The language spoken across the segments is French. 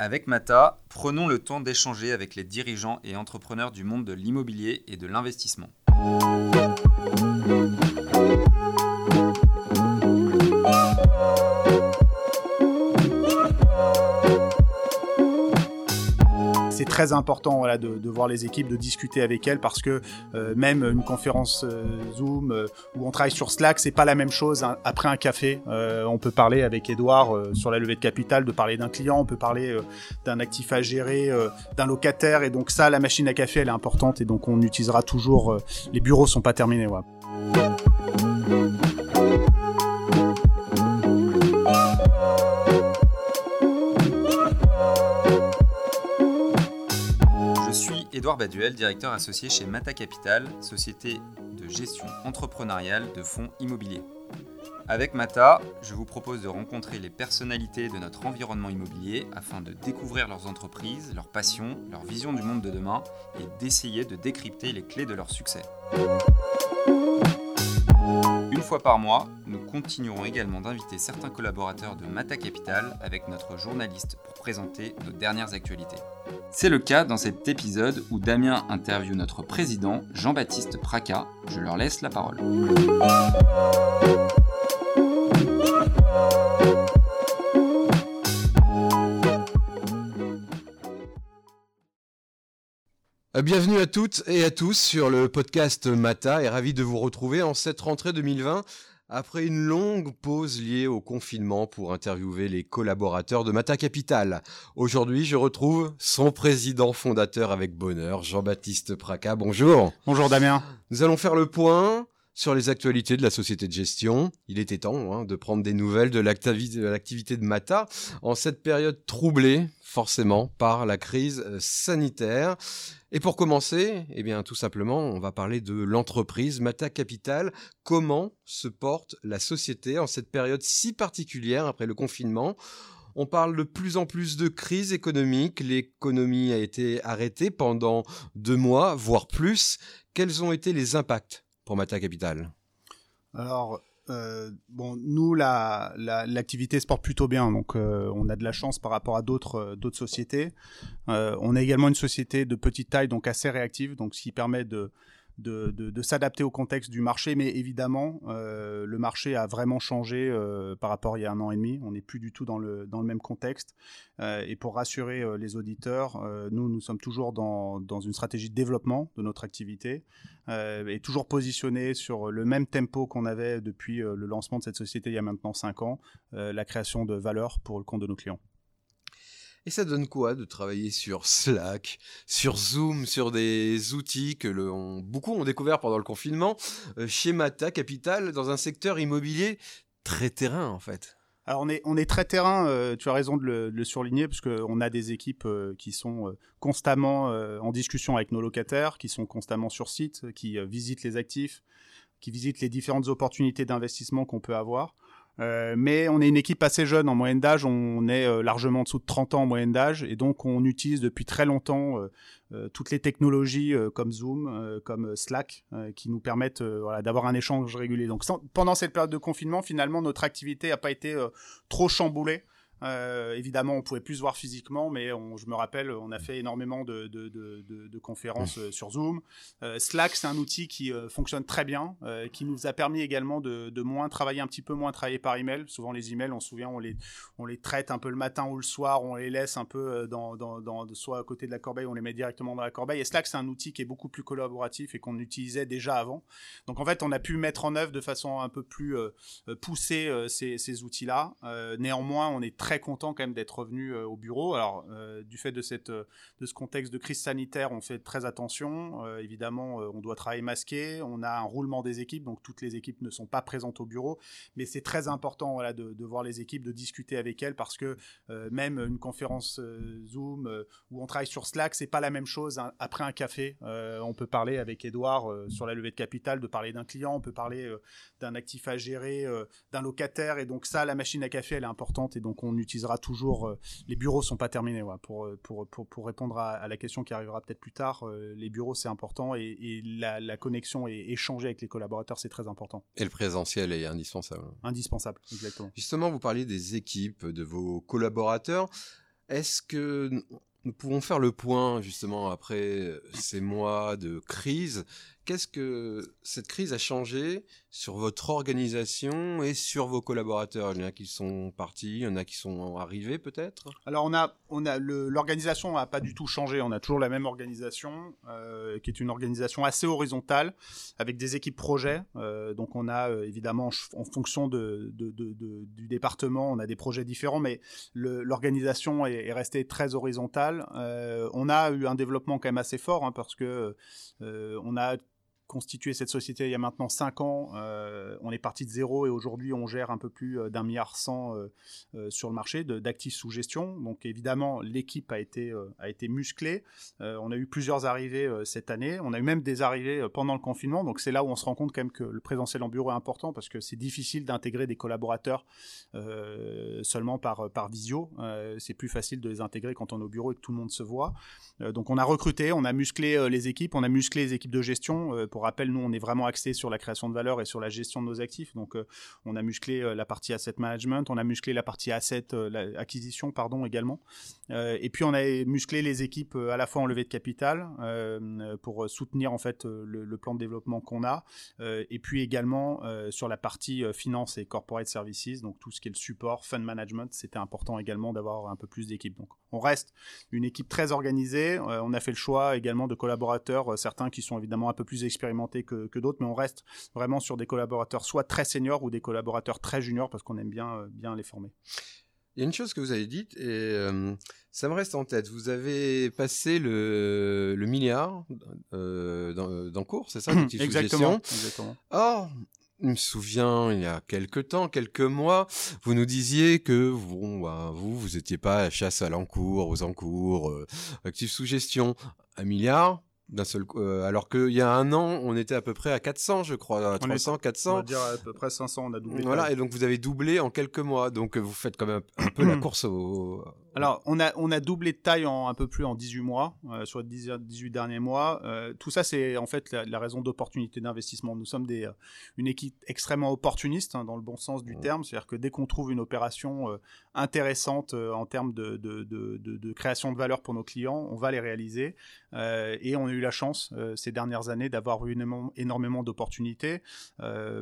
Avec Mata, prenons le temps d'échanger avec les dirigeants et entrepreneurs du monde de l'immobilier et de l'investissement. Très important de, voir les équipes, de discuter avec elles parce que euh, même une conférence euh, Zoom euh, où on travaille sur Slack, c'est pas la même chose. Après un café, on peut parler avec Edouard sur la levée de capital, de parler d'un client, on peut parler d'un actif à gérer, d'un locataire et donc ça, la machine à café, elle est importante et donc on utilisera toujours. les bureaux sont pas terminés. Baduel, directeur associé chez Mata Capital, société de gestion entrepreneuriale de fonds immobiliers. Avec Mata, je vous propose de rencontrer les personnalités de notre environnement immobilier afin de découvrir leurs entreprises, leurs passions, leur vision du monde de demain et d'essayer de décrypter les clés de leur succès. Fois par mois, nous continuerons également d'inviter certains collaborateurs de Mata Capital avec notre journaliste pour présenter nos dernières actualités. C'est le cas dans cet épisode où Damien interviewe notre président Jean-Baptiste Praca. Je leur laisse la parole. Bienvenue à toutes et à tous sur le podcast Mata et ravi de vous retrouver en cette rentrée 2020 après une longue pause liée au confinement pour interviewer les collaborateurs de Mata Capital. Aujourd'hui, je retrouve son président fondateur avec bonheur, Jean-Baptiste Praca. Bonjour. Bonjour Damien. Nous allons faire le point sur les actualités de la société de gestion. Il était temps hein, de prendre des nouvelles de l'activité de Mata en cette période troublée forcément par la crise euh, sanitaire. Et pour commencer, eh bien tout simplement, on va parler de l'entreprise Mata Capital. Comment se porte la société en cette période si particulière après le confinement? On parle de plus en plus de crise économique. L'économie a été arrêtée pendant deux mois, voire plus. Quels ont été les impacts pour Mata Capital Alors, euh, bon, nous, l'activité la, se porte plutôt bien, donc euh, on a de la chance par rapport à d'autres euh, d'autres sociétés. on est également une société de petite taille, donc assez réactive, donc ce qui permet de de, s'adapter au contexte du marché, mais évidemment, euh, le marché a vraiment changé euh, par rapport à il y a un an et demi. On n'est plus du tout dans le, dans le même contexte. Euh, et pour rassurer les auditeurs, nous, nous sommes toujours dans, dans, une stratégie de développement de notre activité et toujours positionnés sur le même tempo qu'on avait depuis le lancement de cette société il y a maintenant 5 ans, la création de valeur pour le compte de nos clients. Et ça donne quoi de travailler sur Slack, sur Zoom, sur des outils que beaucoup ont découvert pendant le confinement, euh, chez Mata Capital, dans un secteur immobilier très terrain en fait? Alors on est, très terrain, euh, tu as raison de le, souligner, parce qu'on a des équipes euh, qui sont constamment en discussion avec nos locataires, qui sont constamment sur site, qui visitent les actifs, qui visitent les différentes opportunités d'investissement qu'on peut avoir. Euh, mais on est une équipe assez jeune en moyenne d'âge, on est euh, largement en dessous de 30 ans en moyenne d'âge, et donc on utilise depuis très longtemps euh, toutes les technologies comme Zoom, comme Slack, qui nous permettent d'avoir un échange régulier. Donc pendant cette période de confinement, finalement, notre activité n'a pas été trop chamboulée. Euh, évidemment, on pouvait plus se voir physiquement, mais je me rappelle, on a fait énormément de, conférences euh, sur Zoom. Euh, Slack, c'est un outil qui fonctionne très bien, qui nous a permis également de, moins travailler, un petit peu moins travailler par email. Souvent, les emails, on se souvient, on les, on les traite un peu le matin ou le soir, on les laisse un peu dans, soit à côté de la corbeille, on les met directement dans la corbeille. Et Slack, c'est un outil qui est beaucoup plus collaboratif et qu'on utilisait déjà avant. Donc, en fait, on a pu mettre en œuvre de façon un peu plus poussée ces, ces outils-là. néanmoins, on est très très content quand même d'être revenu euh, au bureau. Alors, euh, du fait de, cette, euh, de ce contexte de crise sanitaire, on fait très attention. évidemment, on doit travailler masqué. On a un roulement des équipes, donc toutes les équipes ne sont pas présentes au bureau. Mais c'est très important voilà, de, voir les équipes, de discuter avec elles parce que même une conférence Zoom où on travaille sur Slack, c'est pas la même chose. Après un café, on peut parler avec Edouard sur la levée de capital, de parler d'un client, on peut parler d'un actif à gérer, d'un locataire. Et donc ça, la machine à café, elle est importante. Et donc on utilisera toujours. Euh, les bureaux sont pas terminés. Euh, pour, pour, pour, répondre à, la question qui arrivera peut-être plus tard, euh, les bureaux c'est important et, la, connexion et échanger avec les collaborateurs c'est très important. Et le présentiel est indispensable. Indispensable, exactement. Justement, vous parliez des équipes, de vos collaborateurs. Est-ce que nous pouvons faire le point justement après ces mois de crise Qu'est-ce que cette crise a changé sur votre organisation et sur vos collaborateurs? Il y en a qui sont partis, il y en a qui sont arrivés peut-être? Alors on a, on a l'organisation n'a pas du tout changé. On a toujours la même organisation, euh, qui est une organisation assez horizontale, avec des équipes projets. Euh, donc on a euh, évidemment, en fonction de, du département, on a des projets différents, mais l'organisation est, est, restée très horizontale. On a eu un développement quand même assez fort, hein, parce que on a constitué cette société il y a maintenant 5 ans. Euh, on est parti de zéro et aujourd'hui on gère un peu plus euh, d'un milliard cent euh, sur le marché d'actifs sous gestion. Donc évidemment l'équipe a été a été musclée. on a eu plusieurs arrivées cette année. On a eu même des arrivées pendant le confinement. Donc c'est là où on se rend compte quand même que le présentiel en bureau est important parce que c'est difficile d'intégrer des collaborateurs seulement par par visio. c'est plus facile de les intégrer quand on est au bureau et que tout le monde se voit. donc on a recruté, on a musclé les équipes, on a musclé les équipes de gestion pour rappel, nous, on est vraiment axé sur la création de valeur et sur la gestion de nos actifs. Donc, euh, on a musclé euh, la partie asset management, on a musclé la partie asset euh, acquisition, pardon, également. et puis, on a musclé les équipes à la fois en levée de capital pour soutenir en fait le, plan de développement qu'on a, et puis également sur la partie finance et corporate services, donc tout ce qui est le support, fund management, c'était important également d'avoir un peu plus d'équipes. Donc, on reste une équipe très organisée. on a fait le choix également de collaborateurs, certains qui sont évidemment un peu plus expérimentés que, d'autres, mais on reste vraiment sur des collaborateurs soit très seniors ou des collaborateurs très juniors parce qu'on aime bien, euh, bien les former. Il y a une chose que vous avez dite et euh, ça me reste en tête. Vous avez passé le, milliard euh, dans, cours, c'est ça Exactement. exactement. Or, je me souviens, il y a quelques temps, quelques mois, vous nous disiez que bon, bah, vous, vous étiez pas à chasse à l'encours, aux encours, euh, actifs sous gestion. Un milliard, d'un seul euh, alors qu'il y a un an on était à peu près à 400 je crois à 300 400 on va dire à peu près 500 on a doublé voilà et donc vous avez doublé en quelques mois donc vous faites quand même un peu la course au alors, on a, on a doublé de taille en un peu plus en 18 mois, euh, sur les 18 derniers mois. Euh, tout ça, c'est en fait la, raison d'opportunité d'investissement. Nous sommes des, euh, une équipe extrêmement opportuniste, hein, dans le bon sens du terme. C'est-à-dire que dès qu'on trouve une opération intéressante en termes de, création de valeur pour nos clients, on va les réaliser. et on a eu la chance ces dernières années d'avoir eu énormément, d'opportunités.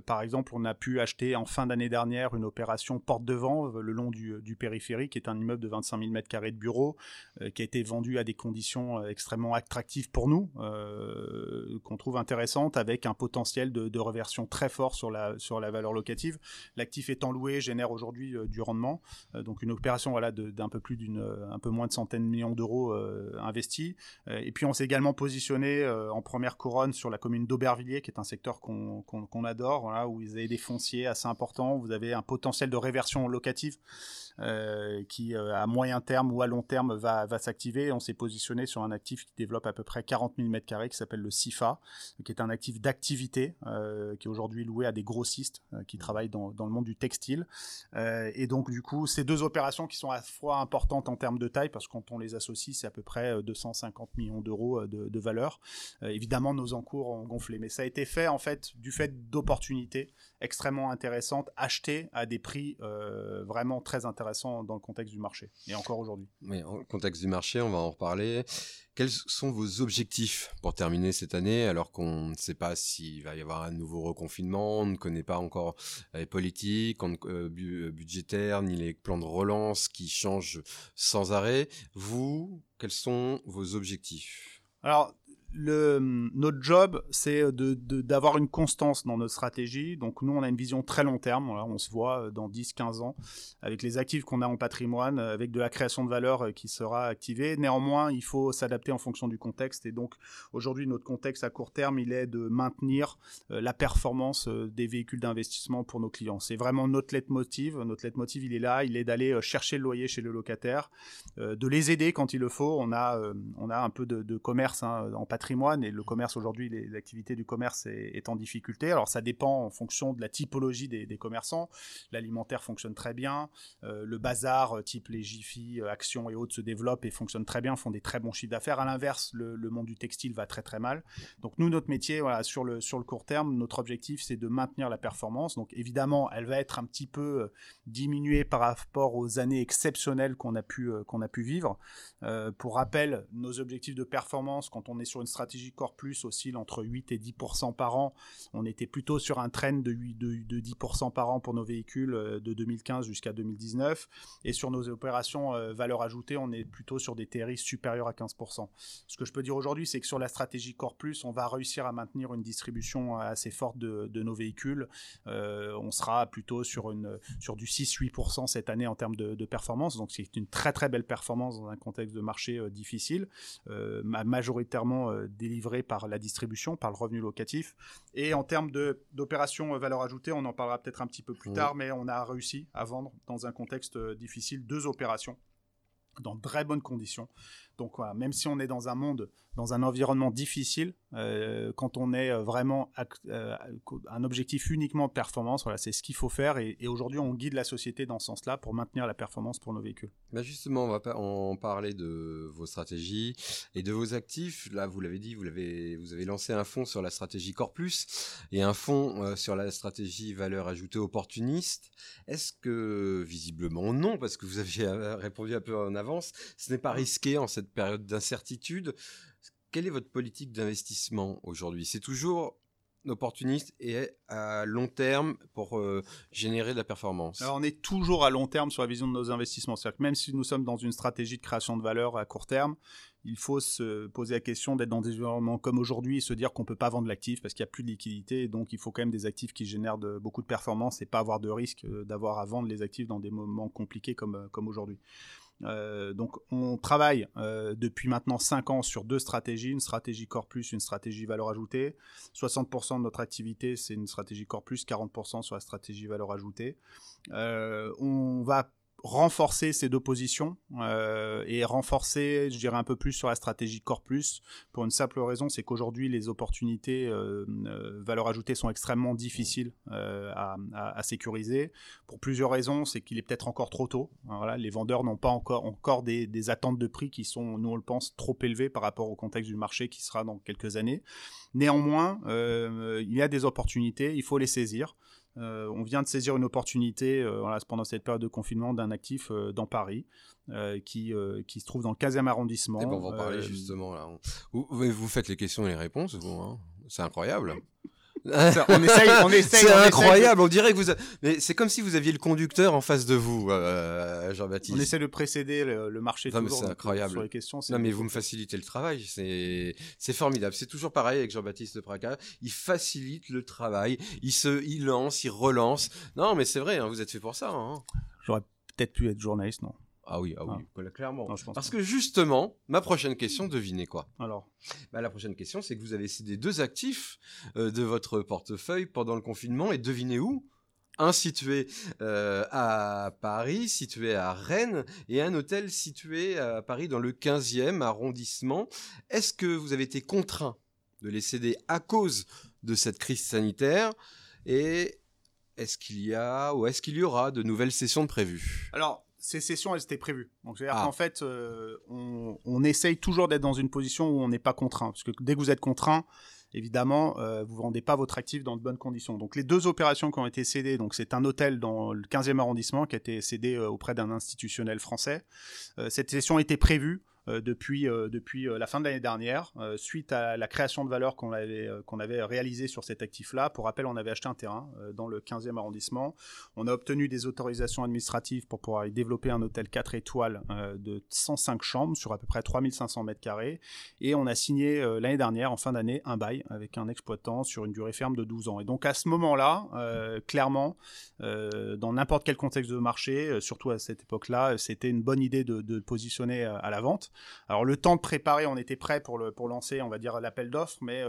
par exemple, on a pu acheter en fin d'année dernière une opération porte de vent le long du, périphérique, qui est un immeuble de 25 000 mètres carrés de bureau, euh, qui a été vendu à des conditions euh, extrêmement attractives pour nous, euh, qu'on trouve intéressantes, avec un potentiel de, reversion très fort sur la valeur locative. L'actif étant loué génère aujourd'hui du rendement, donc une opération voilà, d'un peu plus d'une, un peu moins de centaines de millions d'euros investis. et puis on s'est également positionné en première couronne sur la commune d'Aubervilliers, qui est un secteur qu'on adore, où vous avez des fonciers assez importants, vous avez un potentiel de réversion locative qui à moyen terme ou à long terme va, va s'activer. On s'est positionné sur un actif qui développe à peu près 40 000 m2 qui s'appelle le CIFA, qui est un actif d'activité euh, qui est aujourd'hui loué à des grossistes euh, qui travaillent dans, dans, le monde du textile. Euh, et donc du coup, ces deux opérations qui sont à la fois importantes en termes de taille, parce que quand on les associe, c'est à peu près 250 millions d'euros de, de, valeur. évidemment, nos encours ont gonflé, mais ça a été fait en fait du fait d'opportunités extrêmement intéressantes achetées à des prix vraiment très intéressants dans le contexte du marché. Et encore aujourd'hui. Mais en contexte du marché, on va en reparler. Quels sont vos objectifs pour terminer cette année alors qu'on ne sait pas s'il va y avoir un nouveau reconfinement, on ne connaît pas encore les politiques euh, euh, budgétaires ni les plans de relance qui changent sans arrêt. Vous, quels sont vos objectifs? Alors, notre job, c'est d'avoir une constance dans notre stratégie. Donc nous, on a une vision très long terme. on se voit euh, dans 10-15 ans avec les actifs qu'on a en patrimoine, euh, avec de la création de valeur euh, qui sera activée. Néanmoins, il faut s'adapter en fonction du contexte. Et donc aujourd'hui, notre contexte à court terme, il est de maintenir la performance des véhicules d'investissement pour nos clients. C'est vraiment notre leitmotiv. Notre leitmotiv, il est là. Il est d'aller chercher le loyer chez le locataire, de les aider quand il le faut. On a, on a un peu de, commerce hein, en patrimoine et le commerce aujourd'hui, l'activité du commerce est, en difficulté. Alors ça dépend en fonction de la typologie des, commerçants. L'alimentaire fonctionne très bien, le bazar type les Jiffy, Action et autres se développent et fonctionnent très bien, font des très bons chiffres d'affaires. À l'inverse, le, monde du textile va très très mal. Donc nous, notre métier, sur le sur le court terme, notre objectif c'est de maintenir la performance. Donc évidemment, elle va être un petit peu diminuée par rapport aux années exceptionnelles qu'on a pu qu'on a pu vivre. pour rappel, nos objectifs de performance, quand on est sur une stratégie Core Plus, oscillent entre 8 et 10% par an. On était plutôt sur un trend de, de, de 10% par an pour nos véhicules euh, de 2015 jusqu'à 2019. Et sur nos opérations euh, valeur ajoutée, on est plutôt sur des TRI supérieurs à 15%. Ce que je peux dire aujourd'hui, c'est que sur la stratégie Core Plus, on va réussir à maintenir une distribution assez forte de, nos véhicules. Euh, on sera plutôt sur, une, sur du 6-8% cette année en termes de, performance. Donc c'est une très très belle performance dans un contexte de marché difficile. Euh, majoritairement euh, délivré par la distribution, par le revenu locatif. Et en termes d'opérations euh, valeur ajoutée, on en parlera peut-être un petit peu plus tard, mais on a réussi à vendre dans un contexte difficile deux opérations dans de très bonnes conditions. Donc voilà, même si on est dans un monde, dans un environnement difficile, euh, quand on est euh, vraiment euh, un objectif uniquement de performance, voilà, c'est ce qu'il faut faire. Et, aujourd'hui, on guide la société dans ce sens-là pour maintenir la performance pour nos véhicules. Bah justement, on va en parler de vos stratégies et de vos actifs. Là, vous l'avez dit, vous l'avez, vous avez lancé un fonds sur la stratégie Corpus et un fonds sur la stratégie valeur ajoutée opportuniste. Est-ce que visiblement non, parce que vous aviez répondu un peu en avance, ce n'est pas risqué en cette période d'incertitude? Quelle est votre politique d'investissement aujourd'hui? C'est toujours opportuniste et à long terme pour euh, générer de la performance? Alors on est toujours à long terme sur la vision de nos investissements. C'est-à-dire que même si nous sommes dans une stratégie de création de valeur à court terme, il faut se poser la question d'être dans des environnements comme aujourd'hui et se dire qu'on ne peut pas vendre l'actif parce qu'il n'y a plus de liquidité. Donc il faut quand même des actifs qui génèrent beaucoup de performance et pas avoir de risque euh, d'avoir à vendre les actifs dans des moments compliqués comme, euh, comme aujourd'hui. Euh, donc on travaille euh, depuis maintenant 5 ans sur deux stratégies, une stratégie Core Plus, une stratégie valeur ajoutée. 60% de notre activité c'est une stratégie Core Plus, 40% sur la stratégie valeur ajoutée. Euh, on va renforcer ces deux positions euh, et renforcer, je dirais un peu plus sur la stratégie Core Plus pour une simple raison, c'est qu'aujourd'hui les opportunités euh, euh valeur ajoutée sont extrêmement difficiles à, sécuriser pour plusieurs raisons. C'est qu'il est, peut-être encore trop tôt. Voilà, les vendeurs n'ont pas encore encore des, des, attentes de prix qui sont, nous on le pense, trop élevées par rapport au contexte du marché qui sera dans quelques années. Néanmoins, il y a des opportunités, il faut les saisir. Euh, on vient de saisir une opportunité euh, pendant cette période de confinement d'un actif euh, dans Paris qui, qui se trouve dans le 15e arrondissement. Eh ben, on va en parler justement là. Vous, vous, faites les questions et les réponses, vous. Hein c'est incroyable on essaye, on essaye. C'est incroyable. On dirait que vous, mais c'est comme si vous aviez le conducteur en face de vous, euh, Jean-Baptiste. On essaie de précéder le, marché. Non, c'est incroyable. Sur les questions. Non, mais vous me facilitez le travail. C'est, c'est formidable. C'est toujours pareil avec Jean-Baptiste Praca. Il facilite le travail. Il se, il lance, il relance. Non, mais c'est vrai. Hein, vous êtes fait pour ça. Hein. J'aurais peut-être pu être journaliste, non ah oui, ah oui, ah. clairement. Parce que justement, ma prochaine question, devinez quoi? Alors? Bah, La prochaine question, c'est que vous avez cédé deux actifs euh, de votre portefeuille pendant le confinement, et devinez où? Un situé euh, à Paris, situé à Rennes, et un hôtel situé à Paris dans le 15e arrondissement. Est-ce que vous avez été contraint de les céder à cause de cette crise sanitaire? Et est-ce qu'il y a ou est-ce qu'il y aura de nouvelles sessions de prévues? Alors, ces sessions, elles étaient prévues. Donc, c'est-à-dire ah. qu'en fait, euh, on, on, essaye toujours d'être dans une position où on n'est pas contraint. Parce que dès que vous êtes contraint, évidemment, euh, vous vendez pas votre actif dans de bonnes conditions. Donc, les deux opérations qui ont été cédées, donc c'est un hôtel dans le 15e arrondissement qui a été cédé euh, auprès d'un institutionnel français. Cette session était prévue. Euh, depuis, euh, depuis euh, la fin de l'année dernière, suite à la création de valeur qu'on avait, qu'on avait réalisée sur cet actif-là. Pour rappel, on avait acheté un terrain dans le 15e arrondissement. On a obtenu des autorisations administratives pour pouvoir y développer un hôtel 4 étoiles de 105 chambres sur à peu près 3500 mètres carrés. Et on a signé l'année dernière, en fin d'année, un bail avec un exploitant sur une durée ferme de 12 ans. Et donc à ce moment-là, clairement, dans n'importe quel contexte de marché, surtout à cette époque-là, c'était une bonne idée de, de positionner à la vente. Alors le temps de préparer, on était prêt pour pour lancer, on va dire l'appel d'offres, mais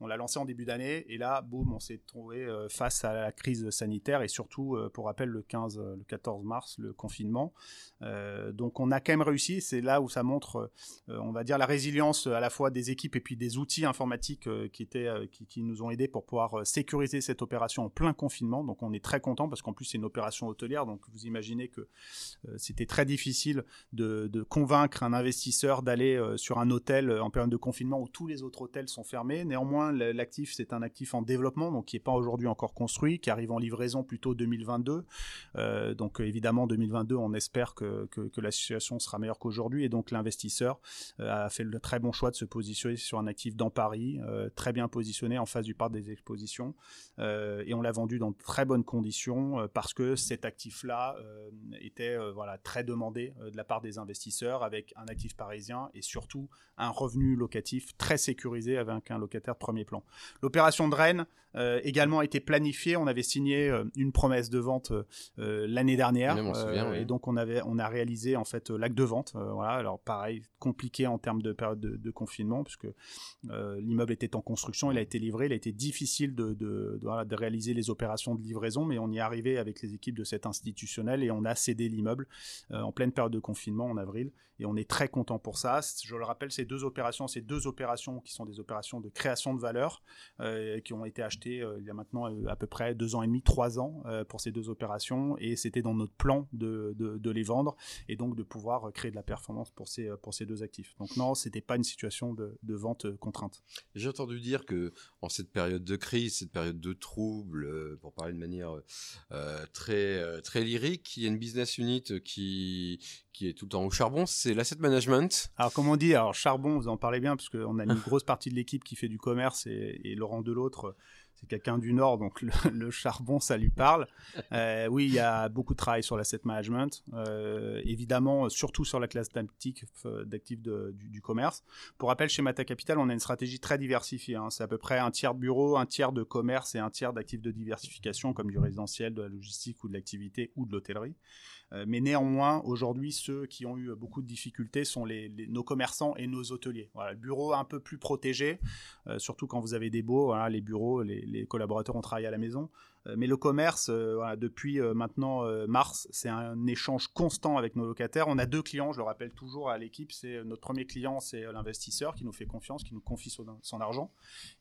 on l'a lancé en début d'année et là, boum, on s'est trouvé face à la crise sanitaire et surtout, pour rappel, le 15, le 14 mars, le confinement. donc on a quand même réussi. C'est là où ça montre, on va dire, la résilience à la fois des équipes et puis des outils informatiques qui étaient qui, nous ont aidés pour pouvoir sécuriser cette opération en plein confinement. Donc on est très content parce qu'en plus c'est une opération hôtelière. Donc vous imaginez que c'était très difficile de, de, convaincre un investisseur d'aller sur un hôtel en période de confinement où tous les autres hôtels sont fermés. Néanmoins, l'actif, c'est un actif en développement, donc qui n'est pas aujourd'hui encore construit, qui arrive en livraison plutôt 2022. Euh, donc évidemment, 2022, on espère que, que, la situation sera meilleure qu'aujourd'hui. Et donc l'investisseur euh, a fait le très bon choix de se positionner sur un actif dans Paris, euh, très bien positionné en face du parc des expositions. et on l'a vendu dans de très bonnes conditions parce que cet actif-là était voilà, très demandé de la part des investisseurs avec un actif parisien et surtout un revenu locatif très sécurisé avec un locataire de premier plan. L'opération de Rennes euh, également a été planifiée. On avait signé euh, une promesse de vente euh, l'année dernière, et donc on avait on a réalisé en fait l'acte de vente. voilà, alors pareil, compliqué en termes de période de, confinement puisque l'immeuble était en construction, il a été livré, il a été difficile de de, de, réaliser les opérations de livraison, mais on y est arrivé avec les équipes de cet institutionnel et on a cédé l'immeuble en pleine période de confinement en avril et on est très content pour ça. Je le rappelle, ces deux opérations, ces deux opérations qui sont des opérations de création de valeur qui ont été achetées euh, il y a maintenant euh, à peu près deux ans et demi, trois ans euh, pour ces deux opérations, et c'était dans notre plan de, de, les vendre et donc de pouvoir créer de la performance pour ces, pour ces deux actifs. Donc non, c'était pas une situation de, de vente contrainte. J'ai entendu dire que en cette période de crise, cette période de trouble, pour parler de manière très très lyrique, il y a une business unit qui qui est tout le temps au charbon, c'est l'asset management. Alors, comme on dit, alors charbon, vous en parlez bien, parce qu'on a une grosse partie de l'équipe qui fait du commerce et, et Laurent l'autre c'est quelqu'un du Nord, donc le, charbon, ça lui parle. Euh, oui, il y a beaucoup de travail sur l'asset management, euh, évidemment, surtout sur la classe d'actifs du, du, commerce. Pour rappel, chez Mata Capital, on a une stratégie très diversifiée. Hein. C'est à peu près un tiers de bureau, un tiers de commerce et un tiers d'actifs de diversification, comme du résidentiel, de la logistique ou de l'activité ou de l'hôtellerie. Euh, mais néanmoins, aujourd'hui, ceux qui ont eu beaucoup de difficultés sont nos commerçants et nos hôteliers. Le bureau un peu plus protégé, euh, surtout quand vous avez des beaux, les bureaux, les collaborateurs ont travaillé à la maison. Euh, mais le commerce, euh, depuis euh, maintenant mars, c'est un échange constant avec nos locataires. On a deux clients, je le rappelle toujours à l'équipe. C'est notre premier client, c'est l'investisseur qui nous fait confiance, qui nous confie son, argent.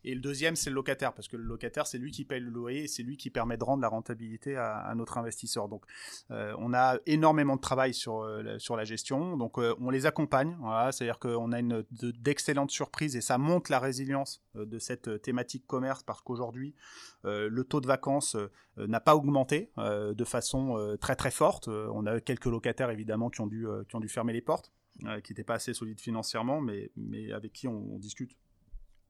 Et le deuxième, c'est le locataire, parce que le locataire, c'est lui qui paye le loyer et c'est lui qui permet de rendre la rentabilité à, notre investisseur. Donc, on a énormément de travail sur sur la gestion. Donc, on les accompagne. C'est-à-dire qu'on a une d'excellentes surprises et ça monte la résilience de cette thématique commerce, parce qu'aujourd'hui, le taux de vacances euh, n'a pas augmenté euh, de façon euh, très très forte. on a quelques locataires évidemment qui ont dû, qui ont dû fermer les portes, qui n'étaient pas assez solides financièrement, mais avec qui on discute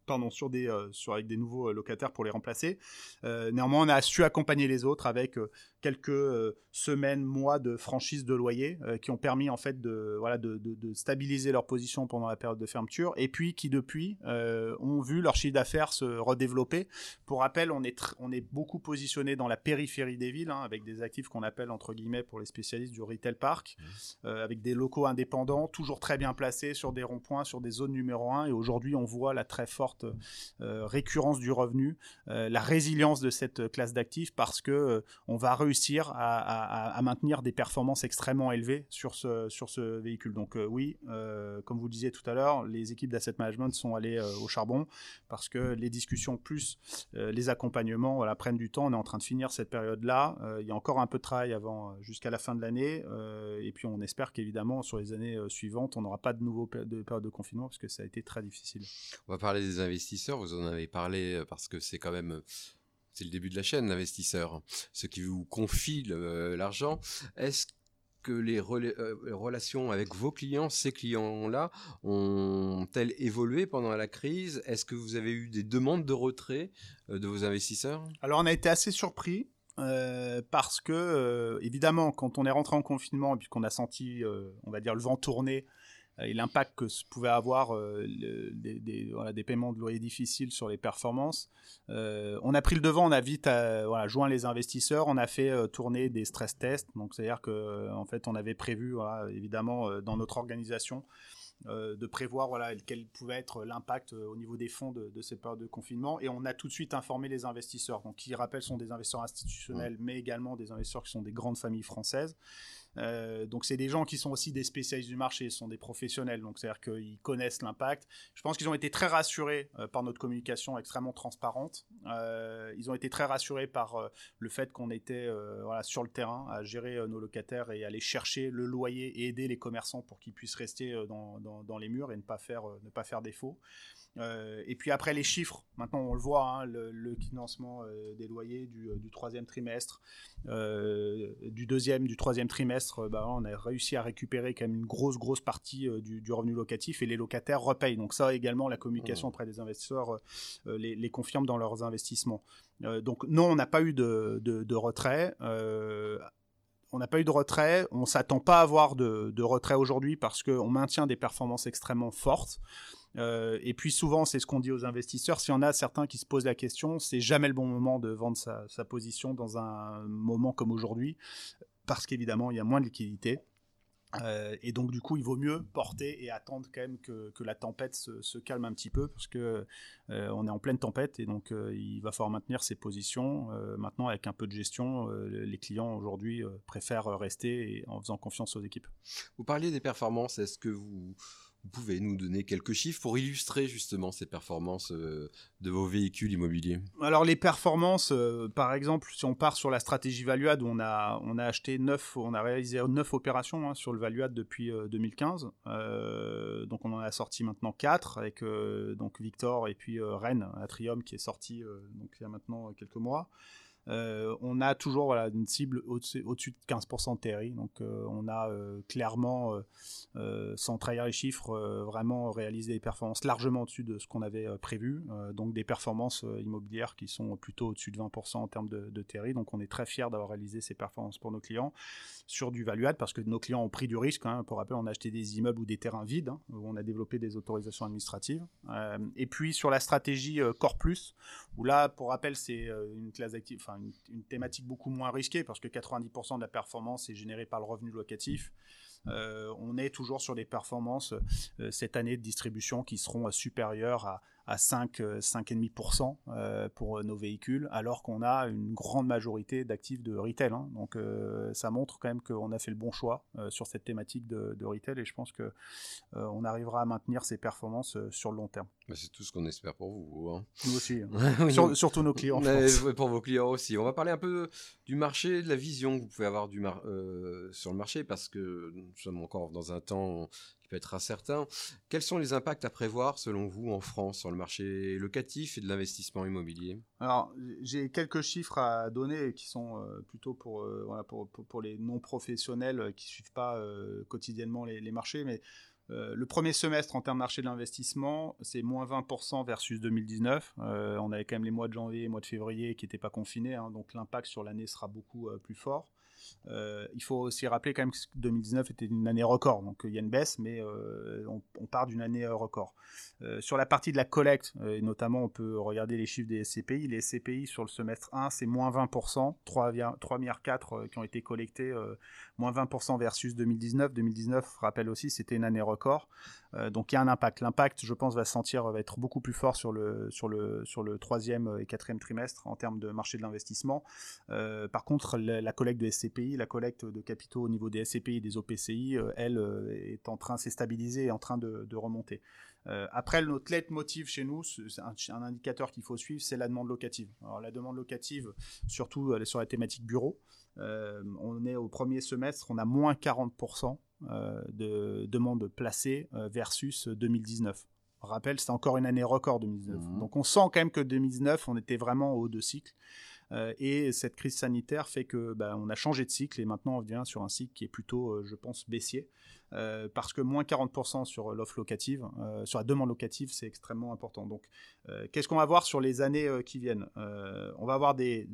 pardon, sur des, euh, sur, avec des nouveaux euh, locataires pour les remplacer. Euh, néanmoins, on a su accompagner les autres avec quelques semaines, mois de franchise de loyer qui ont permis en fait de, voilà, de, de, stabiliser leur position pendant la période de fermeture et puis qui depuis ont vu leur chiffre d'affaires se redévelopper. Pour rappel, on est, on est beaucoup positionné dans la périphérie des villes hein, avec des actifs qu'on appelle entre guillemets pour les spécialistes du retail park, mmh. avec des locaux indépendants, toujours très bien placés sur des ronds-points, sur des zones numéro 1 et aujourd'hui on voit la très forte euh, récurrence du revenu, euh, la résilience de cette classe d'actifs parce que euh, on va réussir à, maintenir des performances extrêmement élevées sur ce, sur ce véhicule. Donc oui, comme vous le disiez tout à l'heure, les équipes d'asset management sont allées au charbon parce que les discussions plus les accompagnements voilà, prennent du temps. On est en train de finir cette période-là. il y a encore un peu de travail avant jusqu'à la fin de l'année. et puis on espère qu'évidemment sur les années suivantes, on n'aura pas de nouveau de période de confinement parce que ça a été très difficile. On va parler des investisseurs, vous en avez parlé euh, parce que c'est quand même euh, c'est le début de la chaîne, l'investisseur, ceux qui vous confient euh, l'argent. Est-ce que les relations avec vos clients, ces clients-là, ont-elles évolué pendant la crise? Est-ce que vous avez eu des demandes de retrait de vos investisseurs? Alors on a été assez surpris. parce que évidemment quand on est rentré en confinement et puis qu'on a senti on va dire le vent tourner et l'impact que pouvait avoir euh, des, des, voilà, des, paiements de loyer difficiles sur les performances. Euh, on a pris le devant, on a vite euh, voilà, joint les investisseurs, on a fait euh, tourner des stress tests. Donc c'est-à-dire que en fait on avait prévu voilà, évidemment dans notre organisation de prévoir voilà, quel pouvait être l'impact au niveau des fonds de, de cette période de confinement. Et on a tout de suite informé les investisseurs, donc qui, rappelle, sont des investisseurs institutionnels, mais également des investisseurs qui sont des grandes familles françaises. Euh, donc c'est des gens qui sont aussi des spécialistes du marché, ce sont des professionnels, donc c'est-à-dire qu'ils connaissent l'impact. Je pense qu'ils ont été très rassurés euh, par notre communication extrêmement transparente. Euh, ils ont été très rassurés par le fait qu'on était sur le terrain à gérer nos locataires et aller chercher le loyer et aider les commerçants pour qu'ils puissent rester dans, les murs et ne pas faire, ne pas faire défaut. Et puis après les chiffres, maintenant on le voit, hein, le, financement des loyers du, troisième trimestre, du deuxième, du troisième trimestre, bah, on a réussi à récupérer quand même une grosse grosse partie du, revenu locatif et les locataires repayent. Donc ça également, la communication mmh. auprès des investisseurs les, confirme dans leurs investissements. donc non, on n'a pas eu de, de retrait on n'a pas eu de retrait, on s'attend pas à avoir de, de retrait aujourd'hui parce qu'on maintient des performances extrêmement fortes. Euh, et puis souvent, c'est ce qu'on dit aux investisseurs. S'il y en a certains qui se posent la question, c'est jamais le bon moment de vendre sa, sa position dans un moment comme aujourd'hui, parce qu'évidemment, il y a moins de liquidité. Euh, et donc du coup, il vaut mieux porter et attendre quand même que, que la tempête se, calme un petit peu parce que euh, on est en pleine tempête et donc euh, il va falloir maintenir ses positions. maintenant, avec un peu de gestion, les clients aujourd'hui préfèrent rester en faisant confiance aux équipes. Vous parliez des performances. Est-ce que vous vous pouvez nous donner quelques chiffres pour illustrer justement ces performances euh, de vos véhicules immobiliers? Alors les performances, euh, par exemple, si on part sur la stratégie Valuade, on a, on a acheté 9, on a réalisé 9 opérations hein, sur le Valuade depuis 2015. Euh, donc on en a sorti maintenant 4 avec donc Victor et puis Rennes, Atrium qui est sorti donc il y a maintenant quelques mois. Euh, on a toujours une cible au-dessus de 15% de TRI. Donc euh, on a euh, clairement, sans trahir les chiffres, vraiment réalisé des performances largement au-dessus de ce qu'on avait prévu. donc des performances immobilières qui sont plutôt au-dessus de 20% en termes de, de. Donc on est très fiers d'avoir réalisé ces performances pour nos clients sur du valuade parce que nos clients ont pris du risque. Hein. Pour rappel, on a acheté des immeubles ou des terrains vides hein, où on a développé des autorisations administratives. et puis sur la stratégie Core Plus, où là, pour rappel, c'est une classe active, enfin une, thématique beaucoup moins risquée parce que 90% de la performance est générée par le revenu locatif. Euh, on est toujours sur des performances euh, cette année de distribution qui seront supérieures à, à 5, 5,5% euh, pour nos véhicules, alors qu'on a une grande majorité d'actifs de retail. Hein. Donc euh, ça montre quand même qu'on a fait le bon choix euh, sur cette thématique de, de, retail et je pense que on arrivera à maintenir ces performances sur le long terme. C'est tout ce qu'on espère pour vous. Hein. Nous aussi. Hein. surtout nos clients. pour vos clients aussi. On va parler un peu du marché, de la vision que vous pouvez avoir du sur le marché parce que nous sommes encore dans un temps peut être incertain. Quels sont les impacts à prévoir selon vous en France sur le marché locatif et de l'investissement immobilier? Alors j'ai quelques chiffres à donner qui sont euh, plutôt pour, euh, pour, pour, les non professionnels qui suivent pas euh, quotidiennement les, les, marchés, mais le premier semestre en termes de marché de l'investissement, c'est moins 20% versus 2019. on avait quand même les mois de janvier et mois de février qui n'étaient pas confinés, hein, donc l'impact sur l'année sera beaucoup plus fort. Euh, il faut aussi rappeler quand même que 2019 était une année record, donc il y a une baisse, mais euh, on, part d'une année euh, record. sur la partie de la collecte, et notamment on peut regarder les chiffres des SCPI. Les SCPI sur le semestre 1, c'est moins 20%, 3, 3 milliards 4 qui ont été collectés, moins 20% versus 2019. 2019, rappelle aussi, c'était une année record. Donc il y a un impact. L'impact, je pense, va se sentir, va être beaucoup plus fort sur le, sur le, sur le troisième et quatrième trimestre en termes de marché de l'investissement. par contre, la, collecte de SCPI la collecte de capitaux au niveau des SCPI et des OPCI, euh, elle, euh, est en train de stabiliser et en train de, remonter. Euh, après, notre motive chez nous, c'est un, indicateur qu'il faut suivre, c'est la demande locative. Alors la demande locative, surtout sur la thématique bureau, on est au premier semestre, on a moins 40% de demandes placées versus 2019. rappel, c'est encore une année record 2019. Mmh. Donc on sent quand même que 2019, on était vraiment au haut de cycle. Euh, et cette crise sanitaire fait que bah, on a changé de cycle et maintenant on vient sur un cycle qui est plutôt, euh, je pense, baissier. Euh, parce que moins 40% sur l'offre locative, sur la demande locative, c'est extrêmement important. Donc, qu'est-ce qu'on va voir sur les années qui viennent? On va avoir des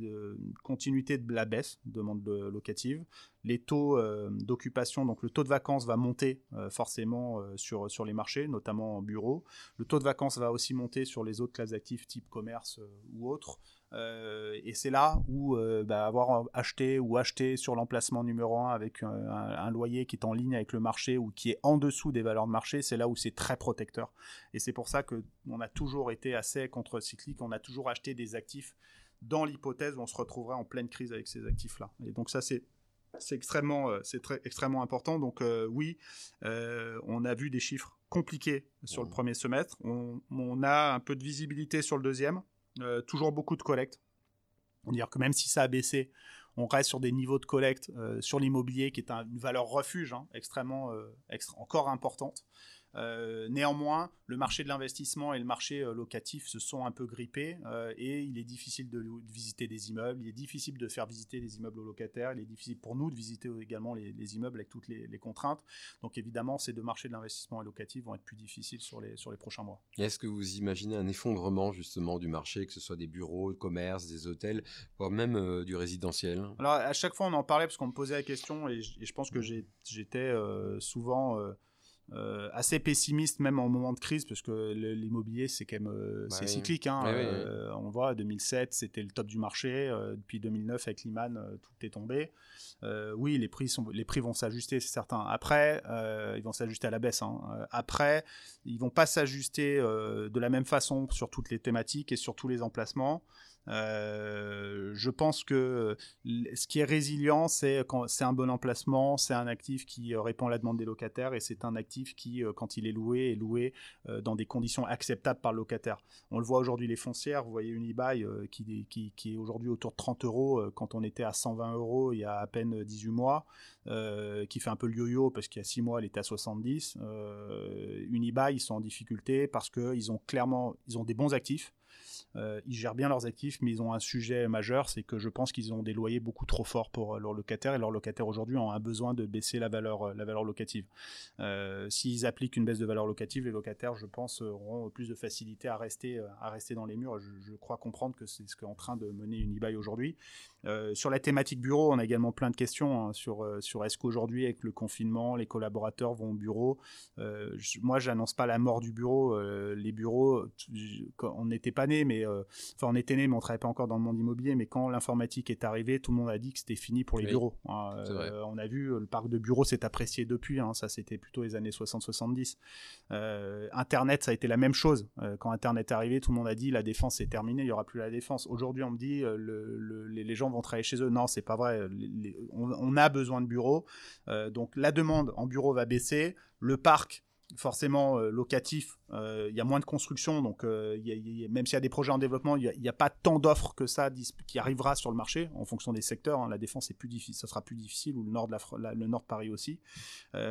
continuités de la baisse, demande locative. Les taux d'occupation, donc le taux de vacances va monter forcément sur, sur les marchés, notamment en bureau. Le taux de vacances va aussi monter sur les autres classes d'actifs type commerce ou autres. Euh, et c'est là où euh, bah, avoir acheté ou acheté sur l'emplacement numéro 1 avec un, loyer qui est en ligne avec le marché marché ou qui est en dessous des valeurs de marché, c'est là où c'est très protecteur. Et c'est pour ça que on a toujours été assez contre-cyclique, on a toujours acheté des actifs dans l'hypothèse où on se retrouverait en pleine crise avec ces actifs-là. Et donc ça, c'est c'est extrêmement, euh, c'est très extrêmement important. Donc euh, oui, euh, on a vu des chiffres compliqués sur le mmh. premier semestre. On, on, a un peu de visibilité sur le deuxième. toujours beaucoup de collecte. dire que même si ça a baissé, on reste sur des niveaux de collecte sur l'immobilier qui est une valeur refuge hein, extrêmement, encore importante. Euh, néanmoins, le marché de l'investissement et le marché euh, locatif se sont un peu grippés euh, et il est difficile de, visiter des immeubles, il est difficile de faire visiter des immeubles aux locataires, il est difficile pour nous de visiter également les, immeubles avec toutes les, contraintes. Donc évidemment, ces deux marchés de l'investissement et locatif vont être plus difficiles sur les, sur les prochains mois. Est-ce que vous imaginez un effondrement justement du marché, que ce soit des bureaux, de commerce, des hôtels, voire même du résidentiel? Alors à chaque fois on en parlait parce qu'on me posait la question et, je pense que j'étais souvent euh, assez pessimiste même en moment de crise parce que l'immobilier c'est quand même euh, c'est cyclique hein. euh, on voit 2007 c'était le top du marché depuis 2009 avec Lehman tout est tombé. Oui les prix sont les prix vont s'ajuster c'est certain. Après ils vont s'ajuster à la baisse hein. après ils vont pas s'ajuster de la même façon sur toutes les thématiques et sur tous les emplacements. euh, je pense que ce qui est résilient, c'est quand c'est un bon emplacement, c'est un actif qui euh, répond à la demande des locataires et c'est un actif qui, euh, quand il est loué, est loué dans des conditions acceptables par le locataire. On le voit aujourd'hui les foncières, vous voyez Unibail qui, qui, est aujourd'hui autour de 30 euros quand on était à 120 euros il y a à peine 18 mois, qui fait un peu le yo-yo parce qu'il y a 6 mois elle était à 70. Unibail ils sont en difficulté parce qu'ils ont clairement ils ont des bons actifs euh, ils gèrent bien leurs actifs, mais ils ont un sujet majeur, c'est que je pense qu'ils ont des loyers beaucoup trop forts pour euh, leurs locataires, et leurs locataires aujourd'hui ont un besoin de baisser la valeur, euh, la valeur locative. S'ils appliquent une baisse de valeur locative, les locataires, je pense, auront plus de facilité à rester, à rester dans les murs. Je, crois comprendre que c'est ce qu'est en train de mener Unibail aujourd'hui. sur la thématique bureau, on a également plein de questions hein, sur, sur est-ce qu'aujourd'hui, avec le confinement, les collaborateurs vont au bureau. Je, moi, j'annonce pas la mort du bureau. les bureaux, on n'était pas né, mais euh, enfin on était né, mais on travaillait pas encore dans le monde immobilier. Mais quand l'informatique est arrivée, tout le monde a dit que c'était fini pour les bureaux. Hein. Euh, on a vu le parc de bureaux s'est apprécié depuis. Hein. ça, c'était plutôt les années 60-70. Euh, Internet, ça a été la même chose. quand Internet est arrivé, tout le monde a dit la défense est terminée, il y aura plus la défense. Aujourd'hui, on me dit les, gens vont travailler chez eux. Non, c'est pas vrai. on, on, a besoin de bureaux. donc la demande en bureau va baisser. Le parc forcément euh, locatif, euh, il y a moins de construction, donc euh, même s'il y a des projets en développement, il n'y a, pas tant d'offres que ça qui arrivera sur le marché en fonction des secteurs. Hein. la défense est plus difficile, ça sera plus difficile, ou le nord de, la, le nord de Paris aussi.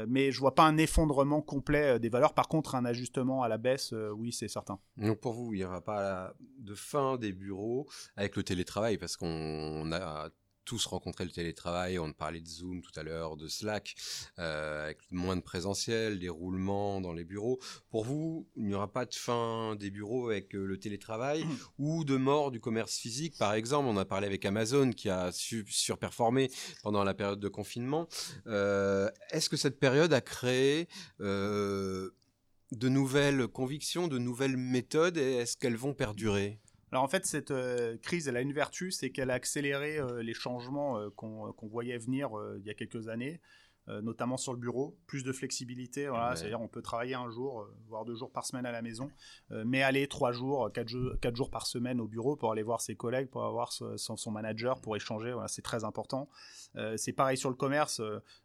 mais je vois pas un effondrement complet des valeurs. Par contre, un ajustement à la baisse, oui, c'est certain. Donc pour vous, il n'y aura pas de fin des bureaux avec le télétravail, parce qu'on a tous rencontrer le télétravail. On parlait de Zoom tout à l'heure, de Slack, euh, avec moins de présentiel, des roulements dans les bureaux. Pour vous, il n'y aura pas de fin des bureaux avec euh, le télétravail ou de mort du commerce physique? Par exemple, on a parlé avec Amazon qui a surperformé pendant la période de confinement. Euh, est-ce que cette période a créé de nouvelles convictions, de nouvelles méthodes et est-ce qu'elles vont perdurer? Alors en fait, cette euh, crise, elle a une vertu, c'est qu'elle a accéléré euh, les changements euh, qu'on voyait venir il y a quelques années. Euh, notamment sur le bureau, plus de flexibilité. Voilà, C'est-à-dire on peut travailler un jour, euh, voire deux jours par semaine à la maison, euh, mais aller trois jours, quatre, jours, quatre jours par semaine au bureau pour aller voir ses collègues, pour avoir son, son manager, pour échanger. Voilà, c'est très important. c'est pareil sur le commerce.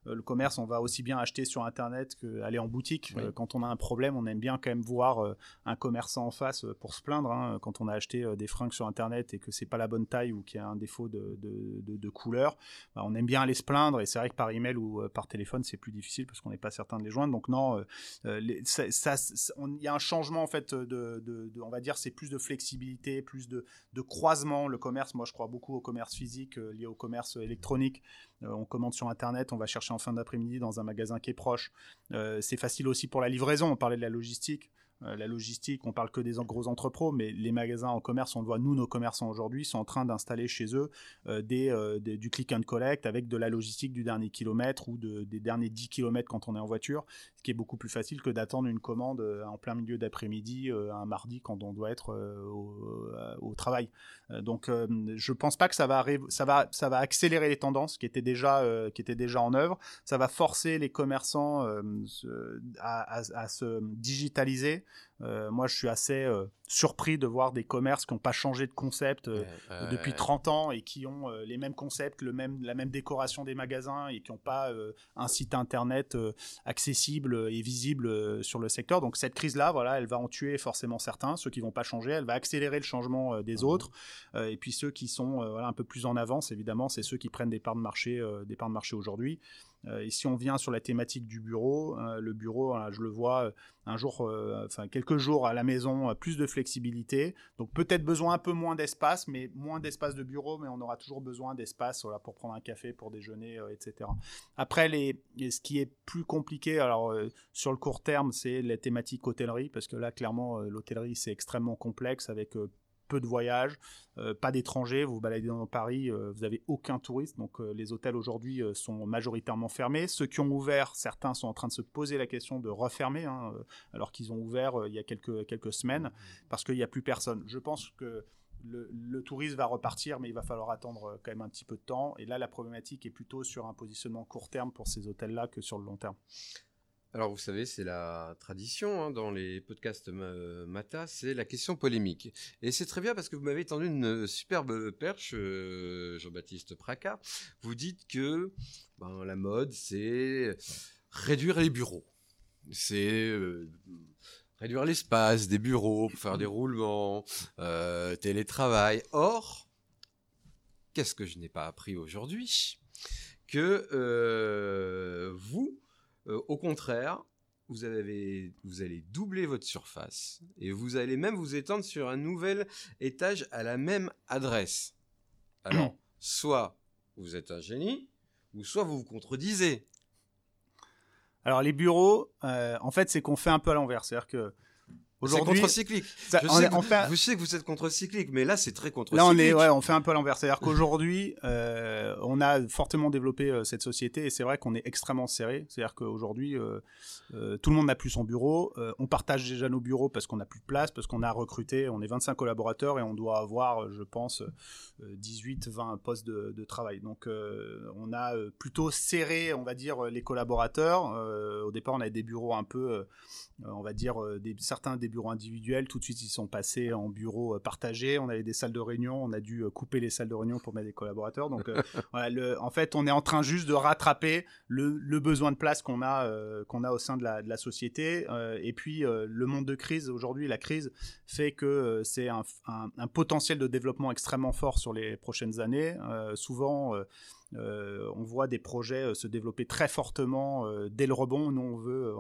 le commerce, on va aussi bien acheter sur Internet qu'aller en boutique. quand on a un problème, on aime bien quand même voir un commerçant en face pour se plaindre. Hein. quand on a acheté des fringues sur Internet et que c'est pas la bonne taille ou qu'il y a un défaut de, de, de, couleur, bah, on aime bien aller se plaindre. Et c'est vrai que par email ou par téléphone, c'est plus difficile parce qu'on n'est pas certain de les joindre. Donc non, euh, euh, il y a un changement en fait de, on va dire, c'est plus de flexibilité, plus de, croisement. Le commerce, moi je crois beaucoup au commerce physique euh, lié au commerce électronique. on commande sur internet, on va chercher en fin d'après-midi dans un magasin qui est proche. c'est facile aussi pour la livraison. On parlait de la logistique. La logistique, on parle que des gros entrepôts, mais les magasins en commerce, on le voit, nous, nos commerçants aujourd'hui, sont en train d'installer chez eux des, du click and collect avec de la logistique du dernier kilomètre ou des derniers 10 kilomètres quand on est en voiture, ce qui est beaucoup plus facile que d'attendre une commande en plein milieu d'après-midi, un mardi, quand on doit être au, travail. donc, je pense pas que ça va, accélérer les tendances qui étaient déjà, en œuvre. Ça va forcer les commerçants à, se digitaliser. Euh, moi, je suis assez euh, surpris de voir des commerces qui n'ont pas changé de concept euh, depuis 30 ans et qui ont les mêmes concepts, le même, la même décoration des magasins et qui n'ont pas un site internet accessible et visible sur le secteur. Donc cette crise-là, voilà, elle va en tuer forcément certains, ceux qui vont pas changer. Elle va accélérer le changement des mmh. autres. et puis ceux qui sont voilà, un peu plus en avance, évidemment, c'est ceux qui prennent des parts de marché, des parts de marché aujourd'hui. Euh, et si on vient sur la thématique du bureau, euh, le bureau, je le vois euh, un jour, enfin quelques jours à la maison, plus de flexibilité. Donc peut-être besoin un peu moins d'espace, mais moins d'espace de bureau, mais on aura toujours besoin d'espace pour prendre un café, pour déjeuner, etc. Après, les, ce qui est plus compliqué, alors sur le court terme, c'est la thématique hôtellerie, parce que là, clairement, l'hôtellerie, c'est extrêmement complexe avec peu de voyages, euh, pas d'étrangers. Vous baladez dans Paris, euh, vous n'avez aucun touriste. Donc euh, les hôtels aujourd'hui sont majoritairement fermés. Ceux qui ont ouvert, certains sont en train de se poser la question de refermer, hein, alors qu'ils ont ouvert il y a quelques, quelques semaines, parce qu'il n'y a plus personne. Je pense que le, tourisme va repartir, mais il va falloir attendre quand même un petit peu de temps. Et là, la problématique est plutôt sur un positionnement court terme pour ces hôtels-là que sur le long terme. Alors vous savez, c'est la tradition hein, dans les podcasts Mata, c'est la question polémique. Et c'est très bien parce que vous m'avez tendu une superbe perche, euh, Jean-Baptiste Praca. Vous dites que ben, la mode, c'est réduire les bureaux. C'est euh, réduire l'espace des bureaux pour faire des roulements, euh, télétravail. Or, qu'est-ce que je n'ai pas appris aujourd'hui? Que vous, euh, au contraire, vous, avez, vous allez doubler votre surface et vous allez même vous étendre sur un nouvel étage à la même adresse. Alors, soit vous êtes un génie, ou soit vous vous contredisez. Alors les bureaux, euh, en fait, c'est qu'on fait un peu à l'envers. C'est-à-dire que Aujourd'hui, contre-cyclique. Je, sais que, sais que vous êtes contre-cyclique, mais là, c'est très contre-cyclique. Là, on est, ouais, on fait un peu l'envers. C'est-à-dire qu'aujourd'hui, euh, on a fortement développé euh, cette société et c'est vrai qu'on est extrêmement serré. C'est-à-dire qu'aujourd'hui, euh, tout le monde n'a plus son bureau. On partage déjà nos bureaux parce qu'on n'a plus de place, parce qu'on a recruté. On est 25 collaborateurs et on doit avoir, je pense, 18, 20 postes de, de travail. Donc, on a plutôt serré, on va dire, les collaborateurs. au départ, on avait des bureaux un peu, on va dire, des, certains des bureaux individuels. Tout de suite, ils sont passés en bureaux partagés. On avait des salles de réunion. On a dû couper les salles de réunion pour mettre des collaborateurs. Donc, voilà, le, en fait, on est en train juste de rattraper le, le besoin de place qu'on a, qu'on a au sein de la, société. Euh, et puis, euh, le monde de crise, aujourd'hui, la crise fait que euh, c'est un, un, potentiel de développement extrêmement fort sur les prochaines années. souvent, euh, on voit des projets euh, se développer très fortement euh, dès le rebond. Nous, on veut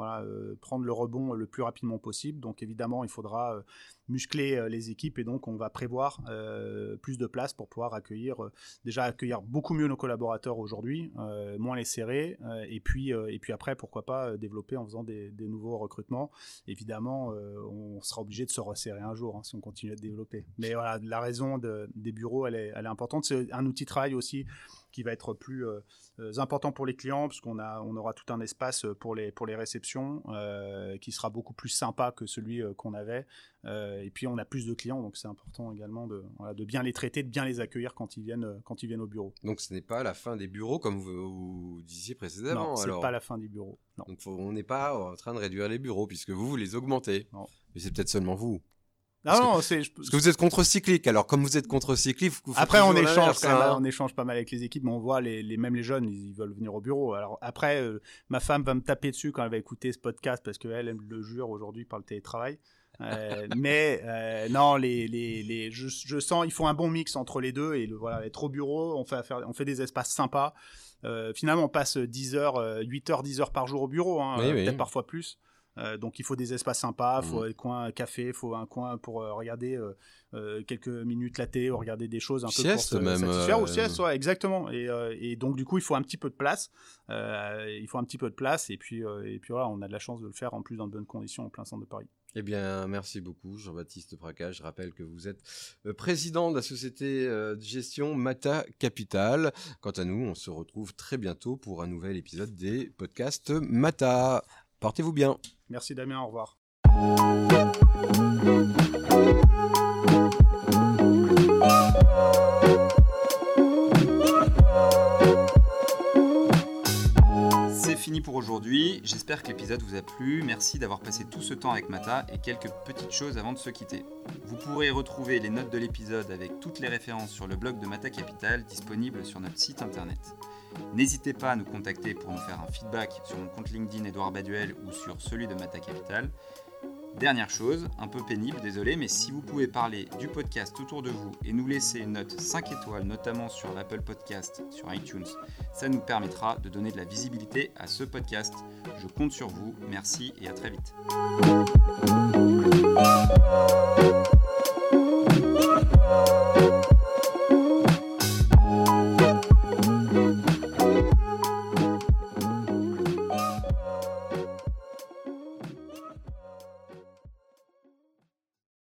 prendre le rebond le plus rapidement possible. Donc, évidemment, il faudra muscler les équipes et donc on va prévoir plus de place pour pouvoir accueillir, déjà accueillir beaucoup mieux nos collaborateurs aujourd'hui, moins les serrer. et, puis, et puis après, pourquoi pas développer en faisant des, nouveaux recrutements. Évidemment, on sera obligé de se resserrer un jour hein, si on continue à développer. Mais voilà, la raison des bureaux, elle est importante. C'est un outil de travail aussi qui va être plus euh, euh, important pour les clients, parce qu'on a, on aura tout un espace pour les, pour les réceptions euh, qui sera beaucoup plus sympa que celui qu'on avait. et puis on a plus de clients, donc c'est important également de, de bien les traiter, de bien les accueillir quand ils viennent, quand ils viennent au bureau. Donc ce n'est pas la fin des bureaux comme vous, disiez précédemment. Non, c'est pas la fin des bureaux. Non. Donc on n'est pas en train de réduire les bureaux puisque vous, vous les augmentez. Mais c'est peut-être seulement vous. Parce, non, que, parce que vous êtes contre-cyclique. Alors, comme vous êtes contre-cyclique, après on échange, hein. on échange pas mal avec les équipes, mais on voit les, les même les jeunes, ils, veulent venir au bureau. Alors après, euh, ma femme va me taper dessus quand elle va écouter ce podcast parce qu'elle elle le jure aujourd'hui par le télétravail. Euh, mais euh, non, les, les, les je, je, sens ils font un bon mix entre les deux et le, voilà être au bureau, on fait on fait des espaces sympas. Euh, finalement, on passe 10 heures, 8 heures, 10 heures par jour au bureau, hein, peut-être parfois plus. Donc il faut des espaces sympas, il faut mmh. un coin café, il faut un coin pour regarder quelques minutes la télé regarder des choses un peu pour se même, satisfaire. Ou sieste, exactement. Et, et, donc du coup il faut un petit peu de place. il faut un petit peu de place et puis, et puis voilà, on a de la chance de le faire en plus dans de bonnes conditions en plein centre de Paris. Eh bien, merci beaucoup, Jean-Baptiste Braca. Je rappelle que vous êtes euh, président de la société euh, de gestion Mata Capital. Quant à nous, on se retrouve très bientôt pour un nouvel épisode des podcasts Mata. Portez-vous bien. Merci Damien, au revoir. fini pour aujourd'hui. J'espère que l'épisode vous a plu. Merci d'avoir passé tout ce temps avec Mata et quelques petites choses avant de se quitter. Vous pourrez retrouver les notes de l'épisode avec toutes les références sur le blog de Mata Capital disponible sur notre site internet. N'hésitez pas à nous contacter pour nous faire un feedback sur mon compte LinkedIn Edouard Baduel ou sur celui de Mata Capital. Dernière chose, un peu pénible, désolé, mais si vous pouvez parler du podcast autour de vous et nous laisser une note 5 étoiles, notamment sur l'Apple Podcast, sur iTunes, ça nous permettra de donner de la visibilité à ce podcast. Je compte sur vous, merci et à très vite.